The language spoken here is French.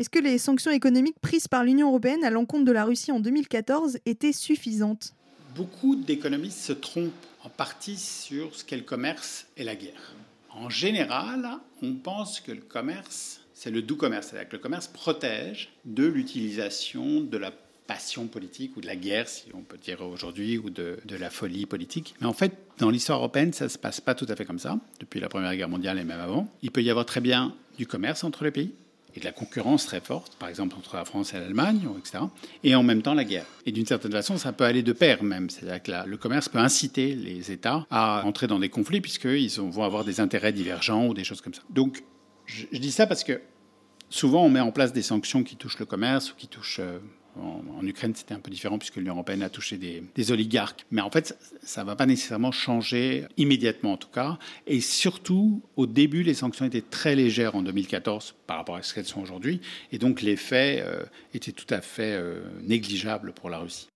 Est-ce que les sanctions économiques prises par l'Union européenne à l'encontre de la Russie en 2014 étaient suffisantes? Beaucoup d'économistes se trompent en partie sur ce qu'est le commerce et la guerre. En général, on pense que le commerce, c'est le doux commerce, c'est-à-dire que le commerce protège de l'utilisation de la passion politique ou de la guerre, si on peut dire aujourd'hui, ou de, la folie politique. Mais en fait, dans l'histoire européenne, ça ne se passe pas tout à fait comme ça, depuis la Première Guerre mondiale et même avant. Il peut y avoir très bien du commerce entre les pays, et de la concurrence très forte, par exemple entre la France et l'Allemagne, etc. Et en même temps la guerre. Et d'une certaine façon, ça peut aller de pair même. C'est-à-dire que le commerce peut inciter les États à entrer dans des conflits puisqu'ils vont avoir des intérêts divergents ou des choses comme ça. Donc, je, dis ça parce que souvent on met en place des sanctions qui touchent le commerce ou qui touchent en, Ukraine, c'était un peu différent puisque l'Union européenne a touché des, oligarques. Mais en fait, ça ne va pas nécessairement changer immédiatement en tout cas. Et surtout, au début, les sanctions étaient très légères en 2014 par rapport à ce qu'elles sont aujourd'hui. Et donc l'effet euh, était tout à fait euh, négligeable pour la Russie.